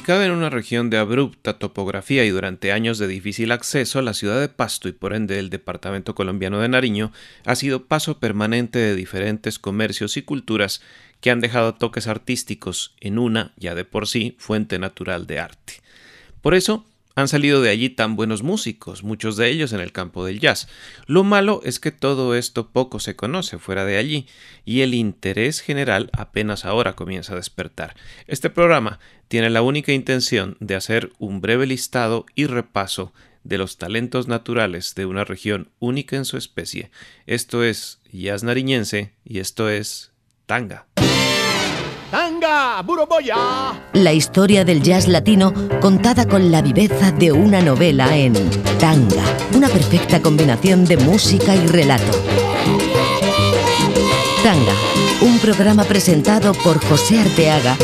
Ubicada en una región de abrupta topografía y durante años de difícil acceso, la ciudad de Pasto y por ende el departamento colombiano de Nariño ha sido paso permanente de diferentes comercios y culturas que han dejado toques artísticos en una, ya de por sí, fuente natural de arte. Por eso, han salido de allí tan buenos músicos, muchos de ellos en el campo del jazz. Lo malo es que todo esto poco se conoce fuera de allí, y el interés general apenas ahora comienza a despertar. Este programa tiene la única intención de hacer un breve listado y repaso de los talentos naturales de una región única en su especie. Esto es jazz nariñense y esto es tanga. ¡Tanga! ¡Buroboya! La historia del jazz latino contada con la viveza de una novela en Tanga, una perfecta combinación de música y relato. Tanga, un programa presentado por José Arteaga.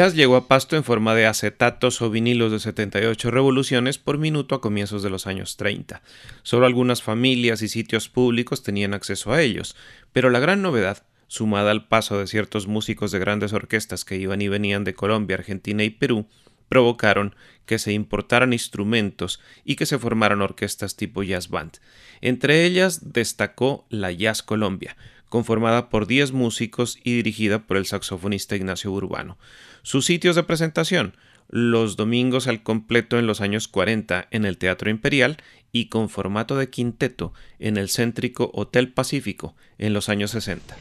Jazz llegó a Pasto en forma de acetatos o vinilos de 78 revoluciones por minuto a comienzos de los años 30. Solo algunas familias y sitios públicos tenían acceso a ellos, pero la gran novedad, sumada al paso de ciertos músicos de grandes orquestas que iban y venían de Colombia, Argentina y Perú, provocaron que se importaran instrumentos y que se formaran orquestas tipo jazz band. Entre ellas destacó la Jazz Colombia, conformada por 10 músicos y dirigida por el saxofonista Ignacio Urbano. Sus sitios de presentación, los domingos al completo en los años 40 en el Teatro Imperial y con formato de quinteto en el céntrico Hotel Pacífico en los años 60.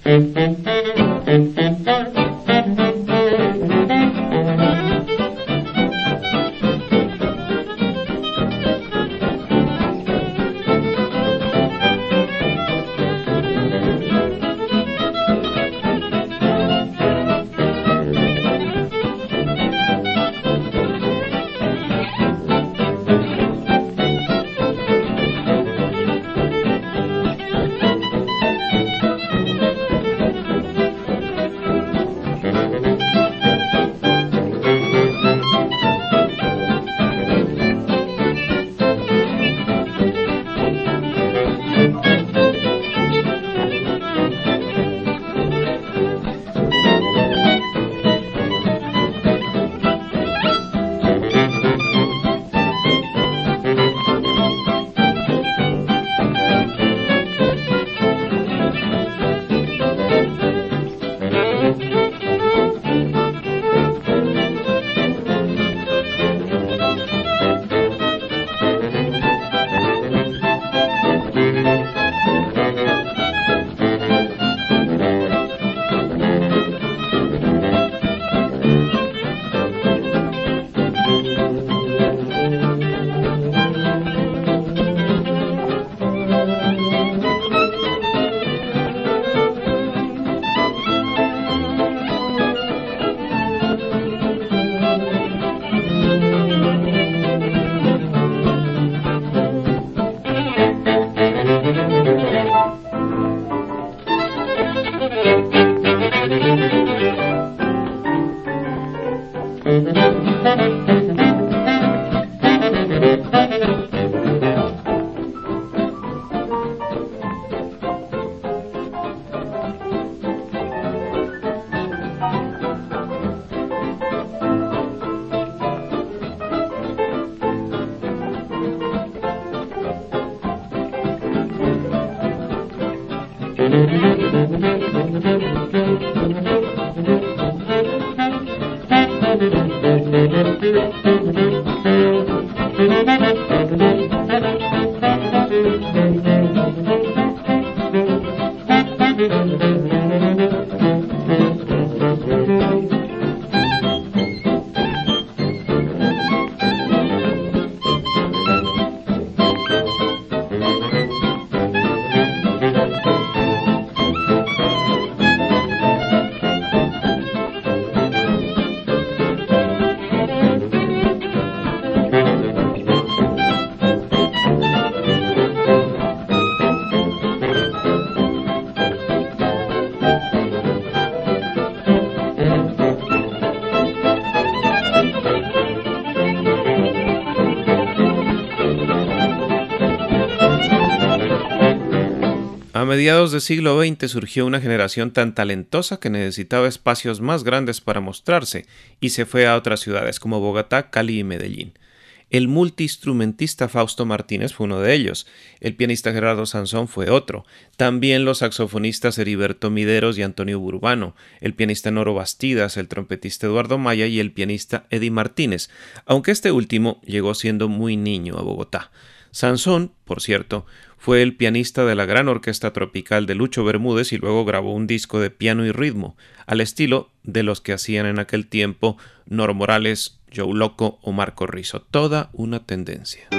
Thank you. Mediados del siglo XX surgió una generación tan talentosa que necesitaba espacios más grandes para mostrarse y se fue a otras ciudades como Bogotá, Cali y Medellín. El multiinstrumentista Fausto Martínez fue uno de ellos, el pianista Gerardo Sansón fue otro, también los saxofonistas Heriberto Mideros y Antonio Burbano, el pianista Noro Bastidas, el trompetista Eduardo Maya y el pianista Eddie Martínez, aunque este último llegó siendo muy niño a Bogotá. Sansón, por cierto, fue el pianista de la gran orquesta tropical de Lucho Bermúdez y luego grabó un disco de piano y ritmo, al estilo de los que hacían en aquel tiempo Nor Morales, Joe Loco o Marco Rizzo. Toda una tendencia.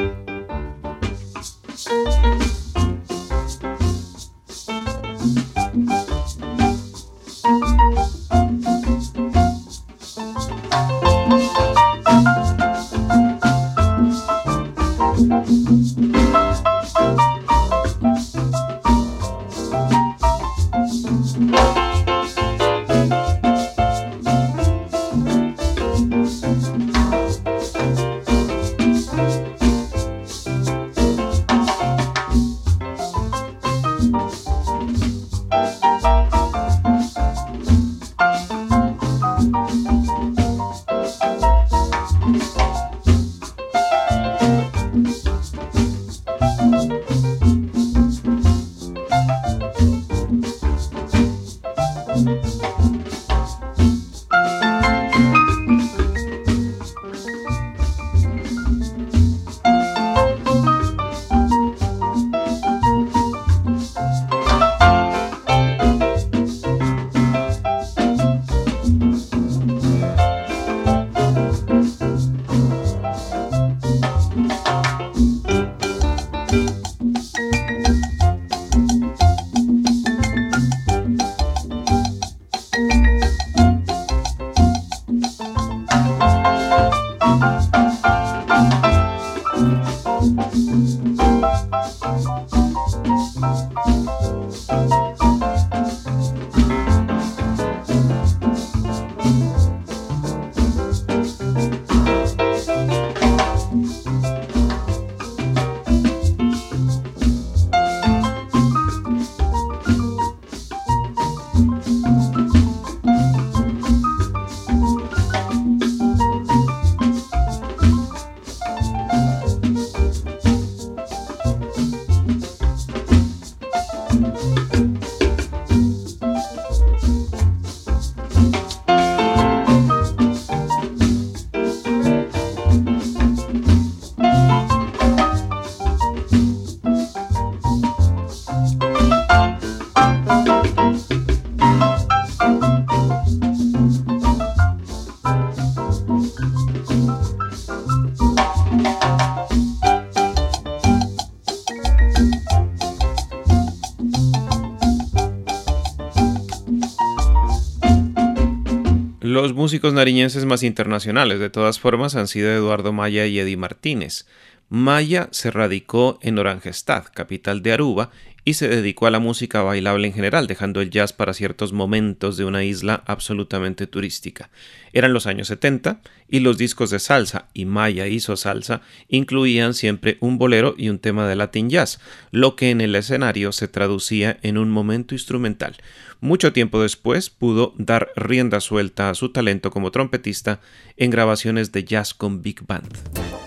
Músicos nariñenses más internacionales, de todas formas, han sido Eduardo Maya y Eddie Martínez. Maya se radicó en Orangestad, capital de Aruba, y se dedicó a la música bailable en general, dejando el jazz para ciertos momentos de una isla absolutamente turística. Eran los años 70 y los discos de salsa, y Maya hizo salsa, incluían siempre un bolero y un tema de Latin jazz, lo que en el escenario se traducía en un momento instrumental. Mucho tiempo después pudo dar rienda suelta a su talento como trompetista en grabaciones de jazz con Big Band.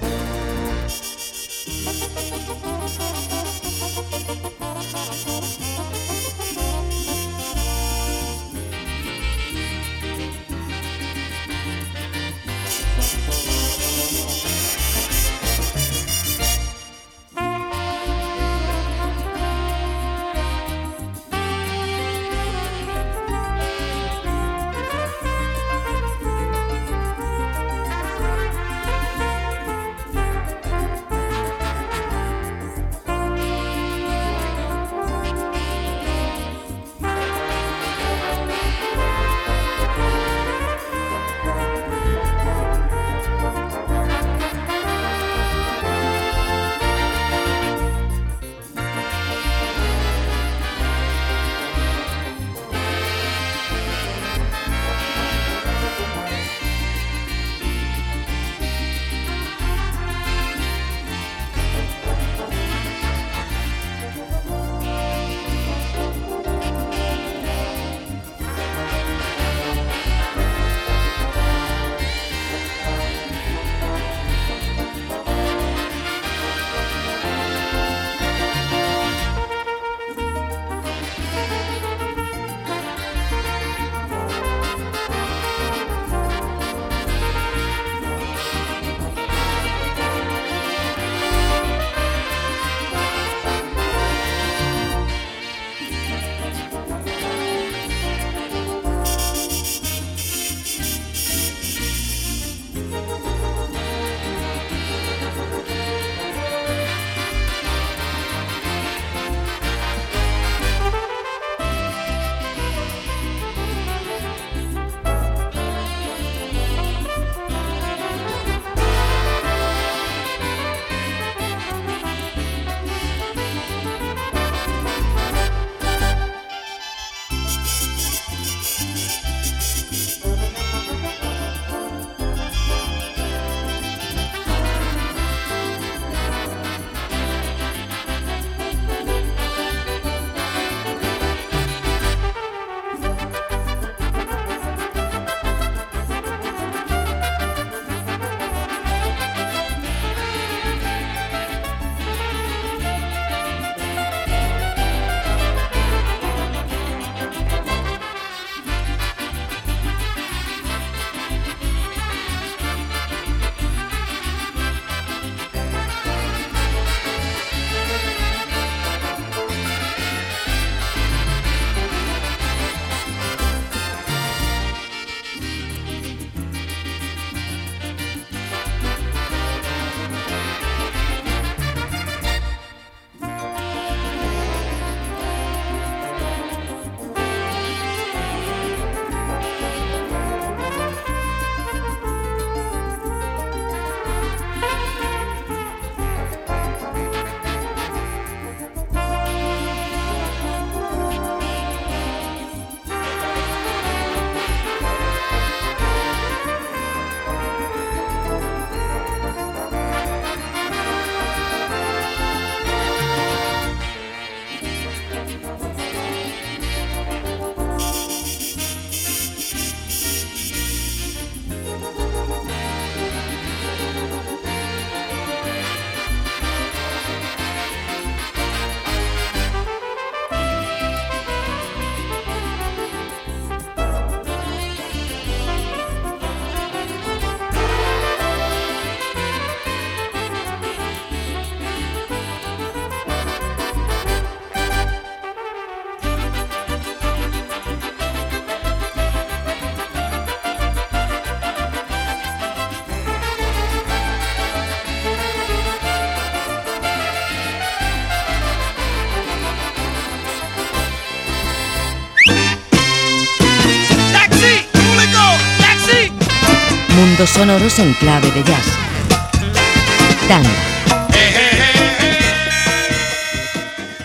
Sonoros en clave de jazz.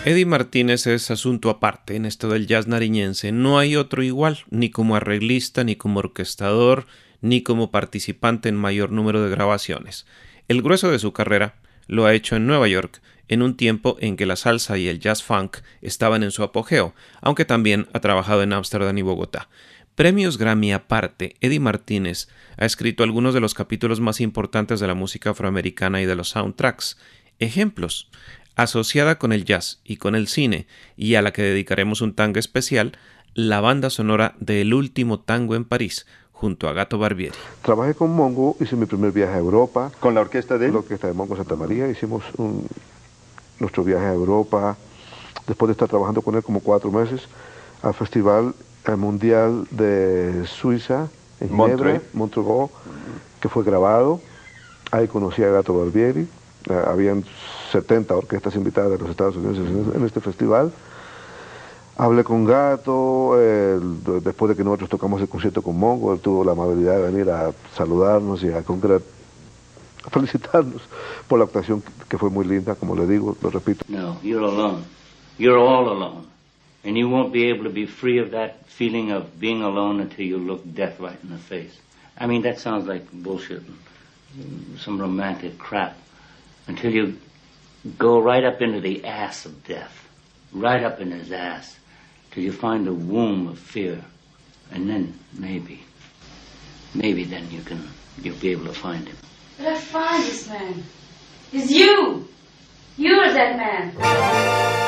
Eddie Martínez es asunto aparte en esto del jazz nariñense. No hay otro igual, ni como arreglista, ni como orquestador, ni como participante en mayor número de grabaciones. El grueso de su carrera lo ha hecho en Nueva York, en un tiempo en que la salsa y el jazz funk estaban en su apogeo, aunque también ha trabajado en Ámsterdam y Bogotá. Premios Grammy aparte, Eddie Martínez ha escrito algunos de los capítulos más importantes de la música afroamericana y de los soundtracks. Ejemplos asociada con el jazz y con el cine, y a la que dedicaremos un tango especial, la banda sonora de El último tango en París, junto a Gato Barbieri. Trabajé con Mongo, hice mi primer viaje a Europa. ¿Con la orquesta de? La orquesta de Mongo Santa María, hicimos nuestro viaje a Europa, después de estar trabajando con él como cuatro meses, al Festival Mundial de Suiza, en Ginebra, Montreux, que fue grabado. Ahí conocí a Gato Barbieri, eh, habían 70 orquestas invitadas de los Estados Unidos en este festival. Hablé con Gato, después de que nosotros tocamos el concierto con Mongo, él tuvo la amabilidad de venir a saludarnos y a, a felicitarnos por la actuación que fue muy linda, como le digo, lo repito. No, you're alone. You're all alone. And you won't be able to be free of that feeling of being alone until you look death right in the face. I mean, that sounds like bullshit, some romantic crap. Until you go right up into the ass of death, right up in his ass, till you find the womb of fear. And then maybe, maybe then you can, you'll be able to find him. But I find this man. It's you. You are that man.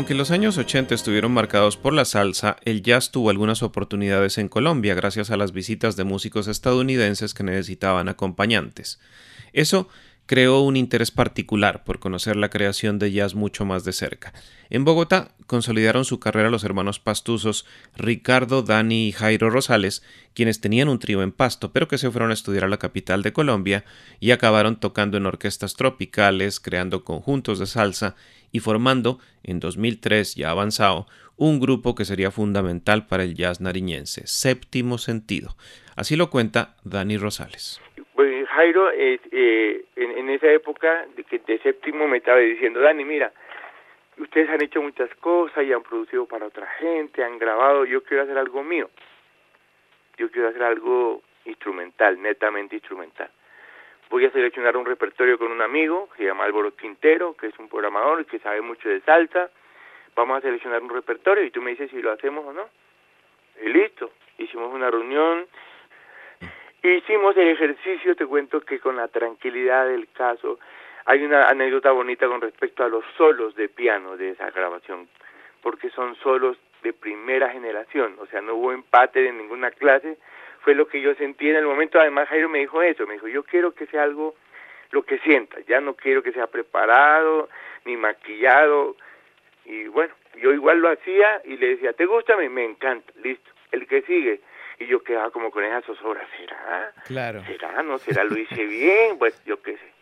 Aunque los años 80 estuvieron marcados por la salsa, el jazz tuvo algunas oportunidades en Colombia gracias a las visitas de músicos estadounidenses que necesitaban acompañantes. Eso creó un interés particular por conocer la creación de jazz mucho más de cerca. En Bogotá consolidaron su carrera los hermanos pastuzos Ricardo, Dani y Jairo Rosales, quienes tenían un trío en Pasto, pero que se fueron a estudiar a la capital de Colombia y acabaron tocando en orquestas tropicales, creando conjuntos de salsa y formando, en 2003 ya avanzado, un grupo que sería fundamental para el jazz nariñense, Séptimo Sentido. Así lo cuenta Dani Rosales. Jairo, eh, en, esa época de séptimo me estaba diciendo, Dani, mira, ustedes han hecho muchas cosas y han producido para otra gente, han grabado, yo quiero hacer algo mío. Yo quiero hacer algo instrumental, netamente instrumental. Voy a seleccionar un repertorio con un amigo, que se llama Álvaro Quintero, que es un programador y que sabe mucho de salsa. Vamos a seleccionar un repertorio y tú me dices si lo hacemos o no. Y listo. Hicimos una reunión, Hicimos el ejercicio, te cuento que con la tranquilidad del caso, hay una anécdota bonita con respecto a los solos de piano de esa grabación, porque son solos de primera generación, o sea, no hubo empate en ninguna clase, fue lo que yo sentí en el momento, además Jairo me dijo eso, me dijo, yo quiero que sea algo lo que sienta, ya no quiero que sea preparado, ni maquillado, y bueno, yo igual lo hacía y le decía, ¿te gusta? Me, me encanta, listo, el que sigue, y yo quedaba como con esas zozobras, ¿será? Claro. ¿Será? ¿No será? ¿Lo hice bien? Pues yo qué sé.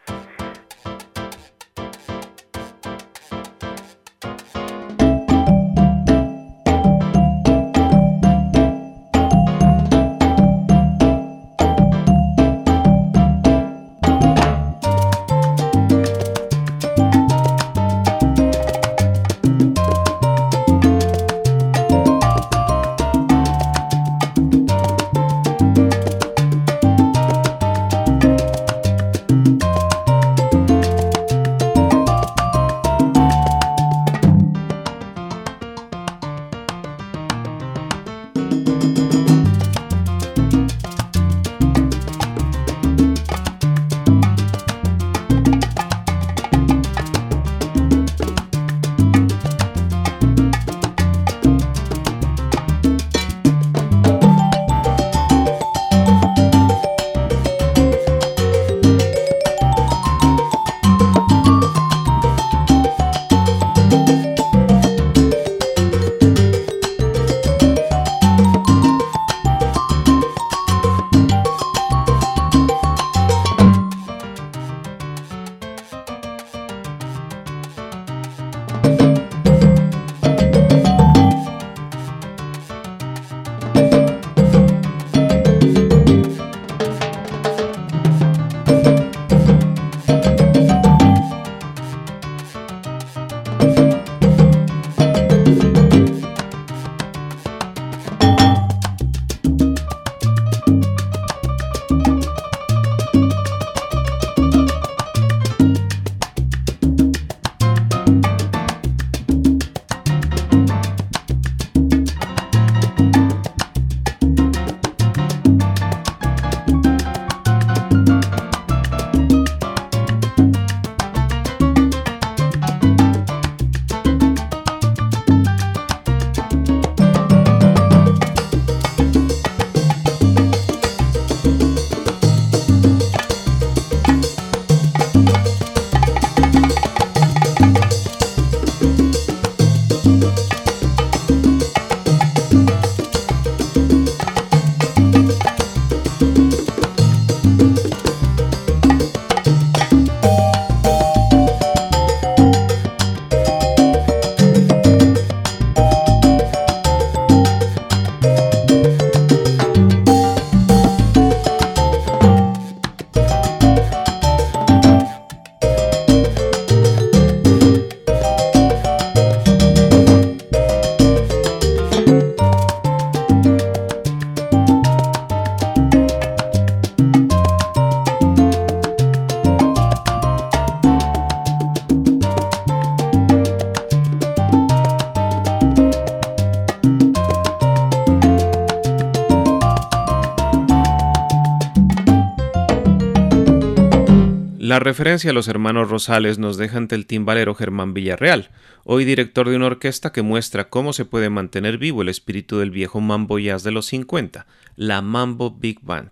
Referencia a los hermanos Rosales nos deja ante el timbalero Germán Villarreal, hoy director de una orquesta que muestra cómo se puede mantener vivo el espíritu del viejo mambo jazz de los 50, la Mambo Big Band.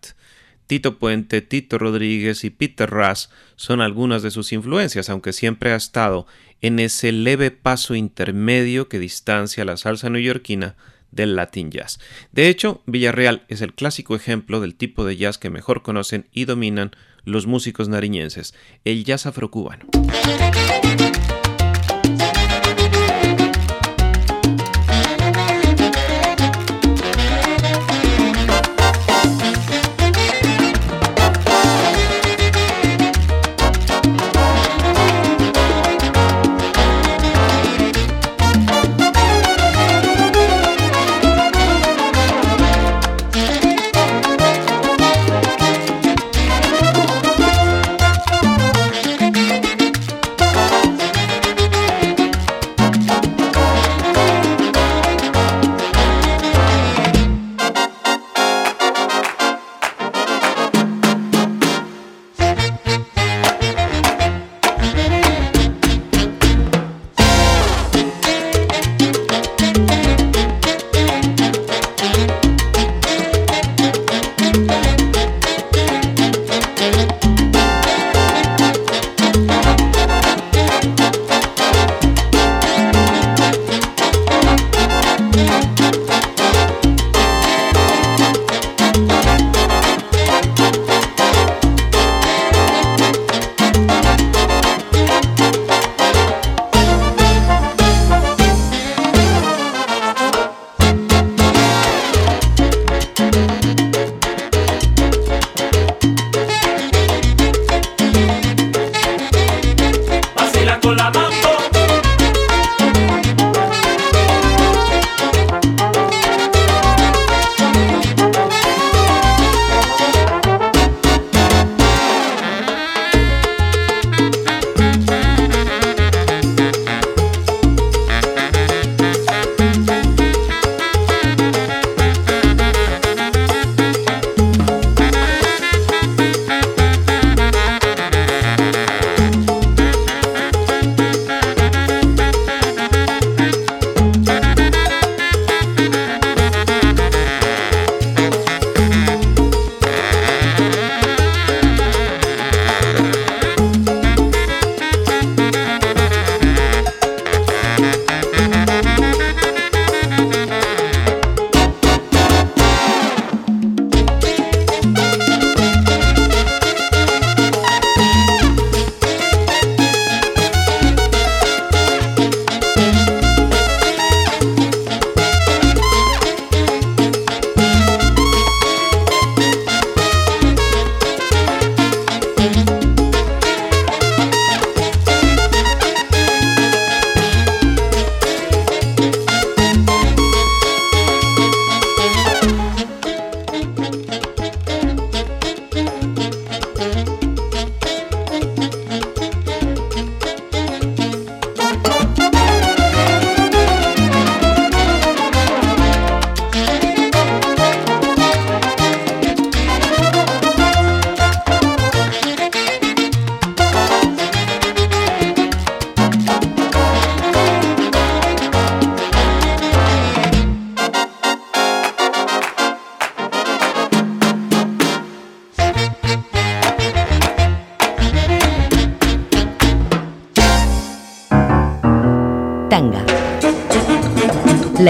Tito Puente, Tito Rodríguez y Peter Ras son algunas de sus influencias, aunque siempre ha estado en ese leve paso intermedio que distancia la salsa neoyorquina del Latin Jazz. De hecho, Villarreal es el clásico ejemplo del tipo de jazz que mejor conocen y dominan los músicos nariñenses, el jazz afrocubano.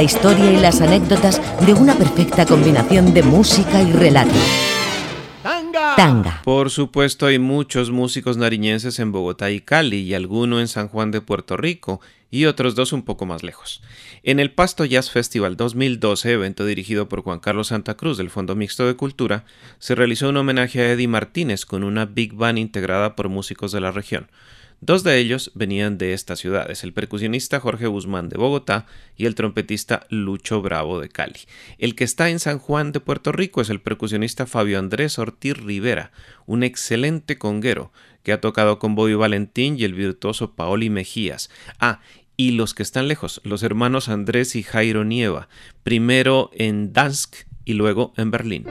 Historia y las anécdotas de una perfecta combinación de música y relato. Tanga. Por supuesto hay muchos músicos nariñenses en Bogotá y Cali y alguno en San Juan de Puerto Rico y otros dos un poco más lejos. En el Pasto Jazz Festival 2012, evento dirigido por Juan Carlos Santa Cruz del Fondo Mixto de Cultura, se realizó un homenaje a Eddie Martínez con una big band integrada por músicos de la región. Dos de ellos venían de estas ciudades, el percusionista Jorge Guzmán de Bogotá y el trompetista Lucho Bravo de Cali. El que está en San Juan de Puerto Rico es el percusionista Fabio Andrés Ortiz Rivera, un excelente conguero que ha tocado con Bobby Valentín y el virtuoso Paoli Mejías. Ah, y los que están lejos, los hermanos Andrés y Jairo Nieva, primero en Dansk y luego en Berlín.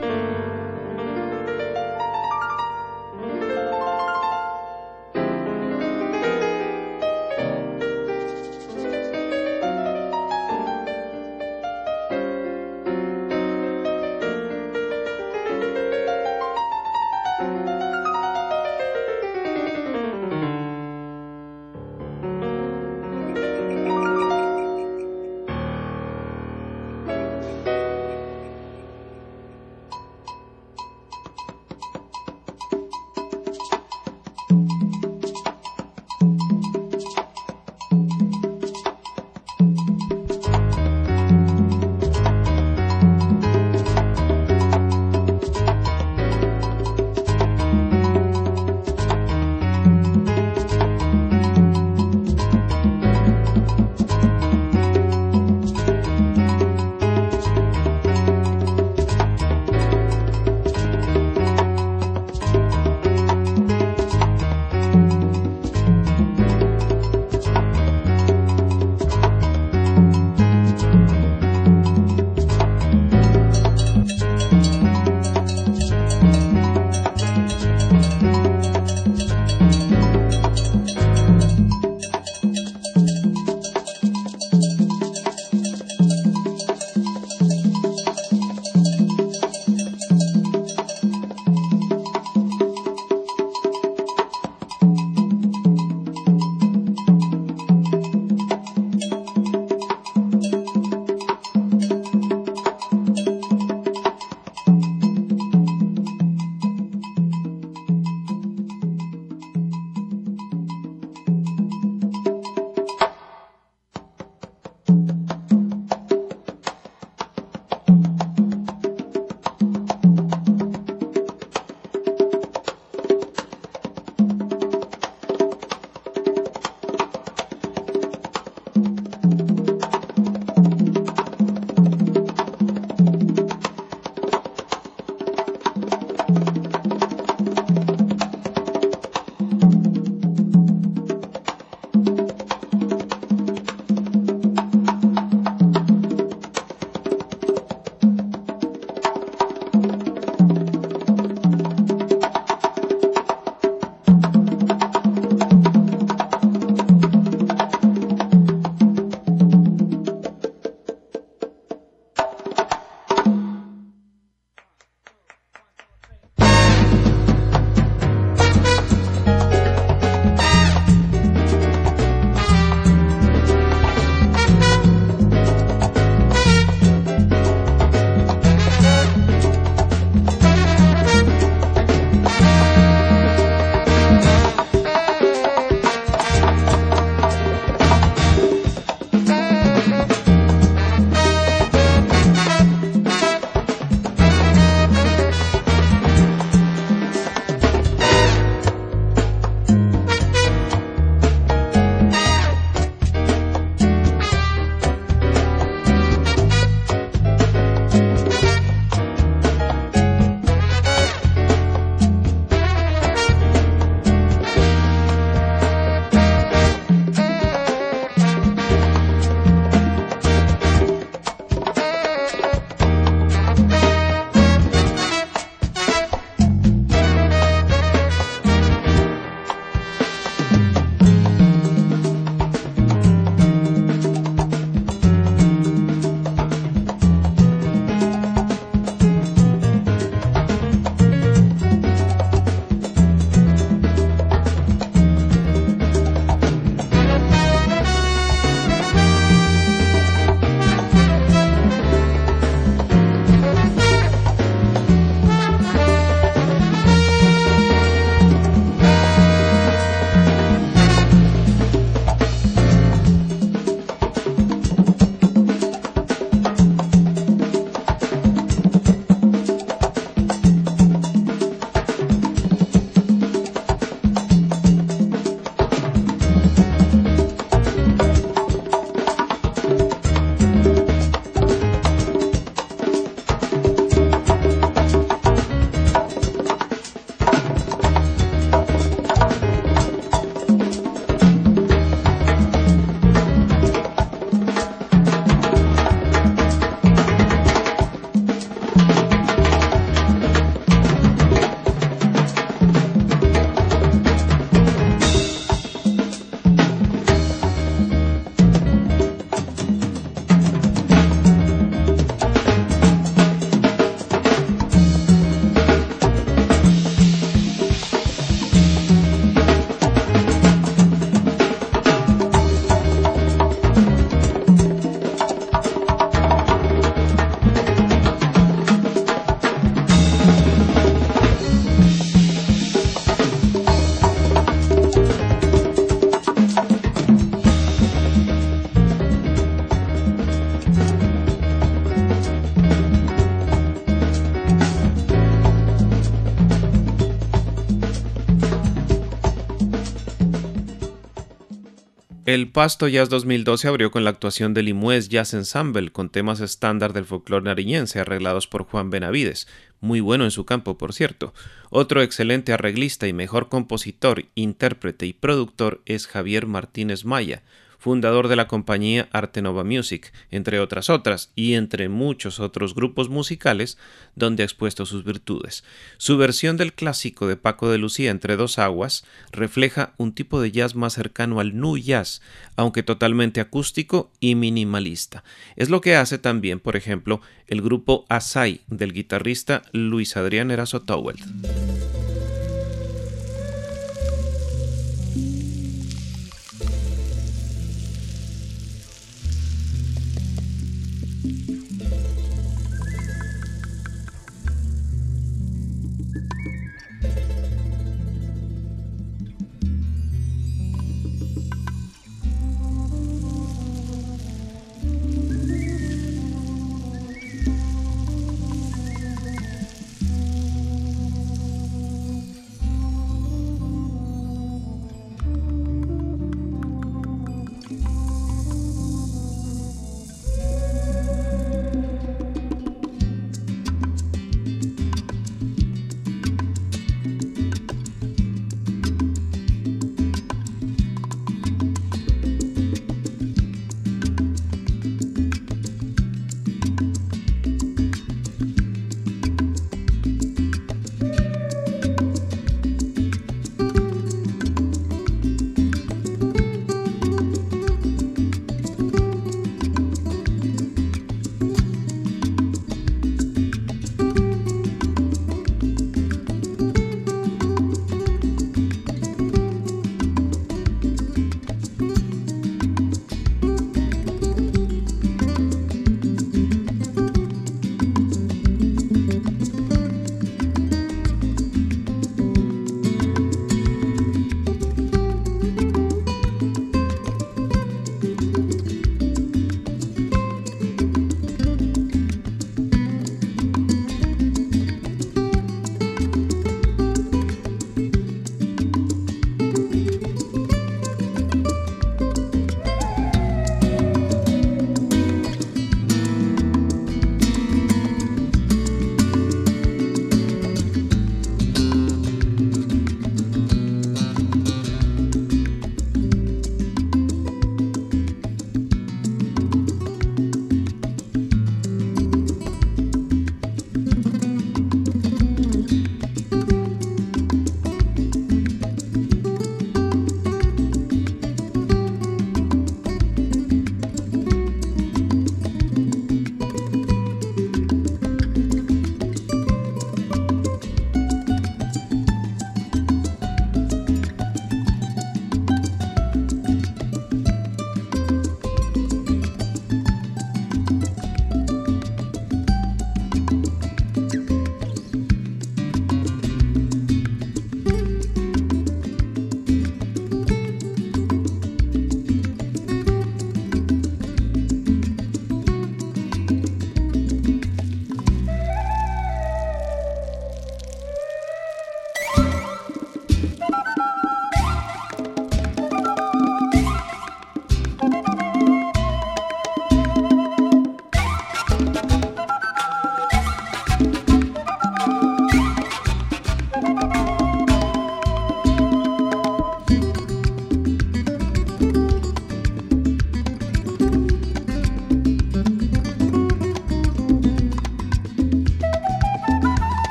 Pasto Jazz 2012 abrió con la actuación del Limuez Jazz Ensemble con temas estándar del folclore nariñense arreglados por Juan Benavides, muy bueno en su campo por cierto. Otro excelente arreglista y mejor compositor, intérprete y productor es Javier Martínez Maya, fundador de la compañía Arte Nova Music, entre otras otras, y entre muchos otros grupos musicales donde ha expuesto sus virtudes. Su versión del clásico de Paco de Lucía Entre dos aguas refleja un tipo de jazz más cercano al nu jazz, aunque totalmente acústico y minimalista. Es lo que hace también, por ejemplo, el grupo Asai del guitarrista Luis Adrián Eraso Towell.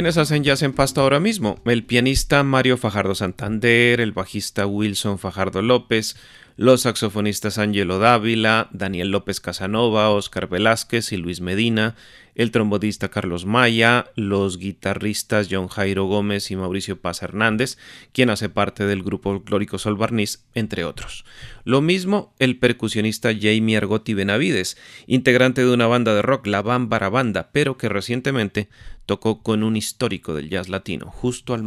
¿Quiénes hacen jazz en Pasto ahora mismo? El pianista Mario Fajardo Santander, el bajista Wilson Fajardo López, los saxofonistas Angelo Dávila, Daniel López Casanova, Oscar Velázquez y Luis Medina, el trombonista Carlos Maya, los guitarristas John Jairo Gómez y Mauricio Paz Hernández, quien hace parte del grupo Glórico Sol Barniz, entre otros. Lo mismo el percusionista Jamie Argotti Benavides, integrante de una banda de rock, la Bambara Banda, pero que recientemente tocó con un histórico del jazz latino, justo al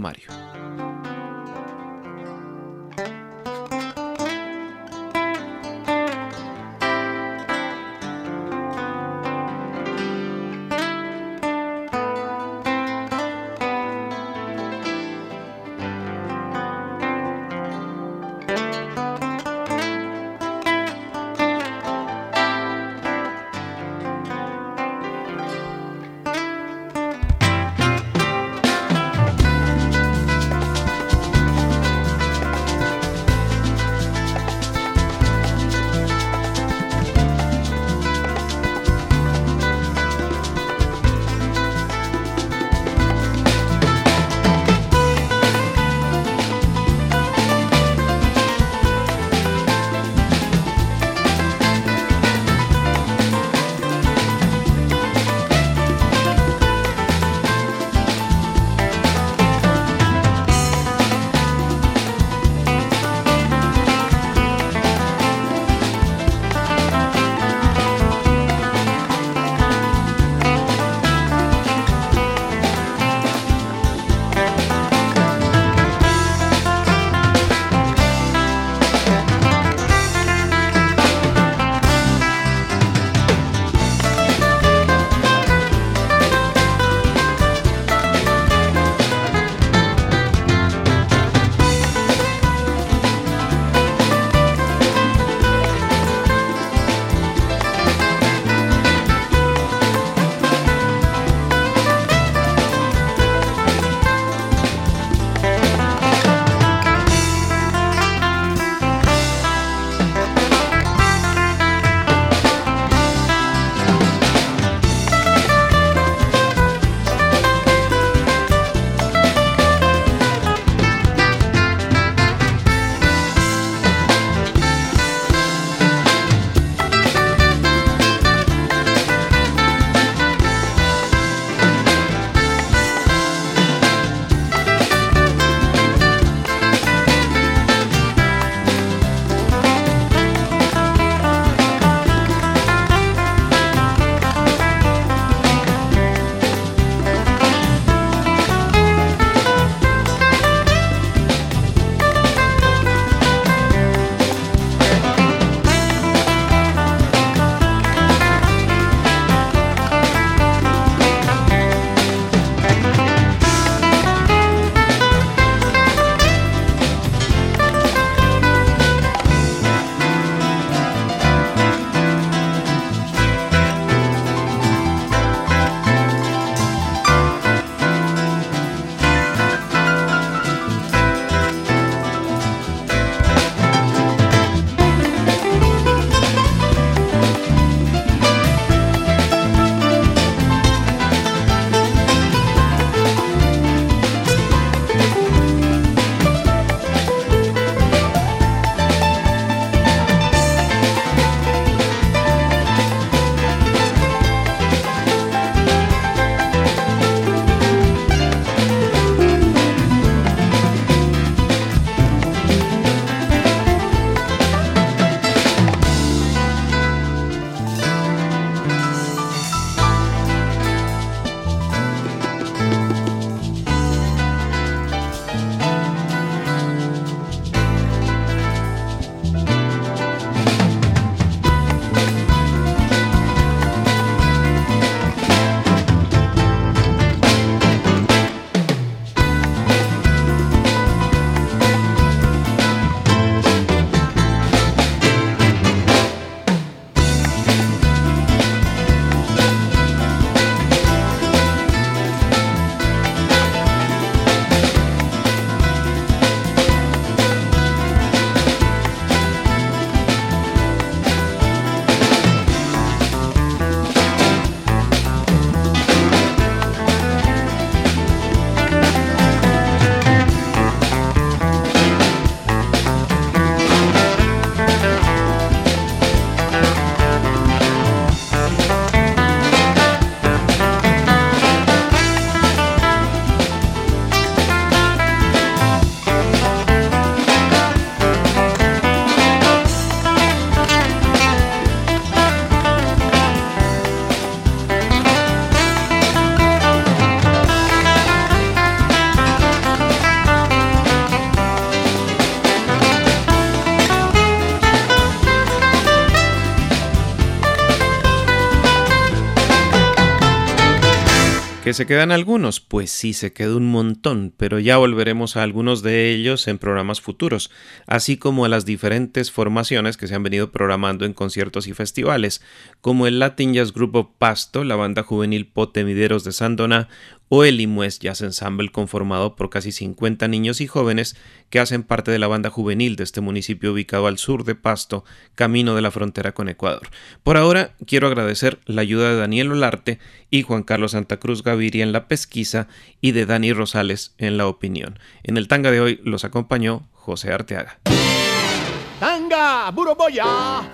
¿Que se quedan algunos? Pues sí, se queda un montón, pero ya volveremos a algunos de ellos en programas futuros, así como a las diferentes formaciones que se han venido programando en conciertos y festivales, como el Latin Jazz Grupo Pasto, la banda juvenil Potemideros de Sandona o el Imues Jazz Ensemble conformado por casi 50 niños y jóvenes que hacen parte de la banda juvenil de este municipio ubicado al sur de Pasto, camino de la frontera con Ecuador. Por ahora quiero agradecer la ayuda de Daniel Olarte y Juan Carlos Santa Cruz Gaviria en la pesquisa y de Dani Rosales en la opinión. En el tanga de hoy los acompañó José Arteaga.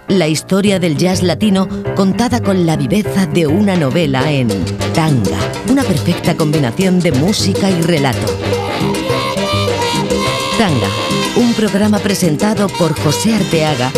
La historia del jazz latino contada con la viveza de una novela en Tanga, una perfecta combinación de música y relato. Tanga, un programa presentado por José Arteaga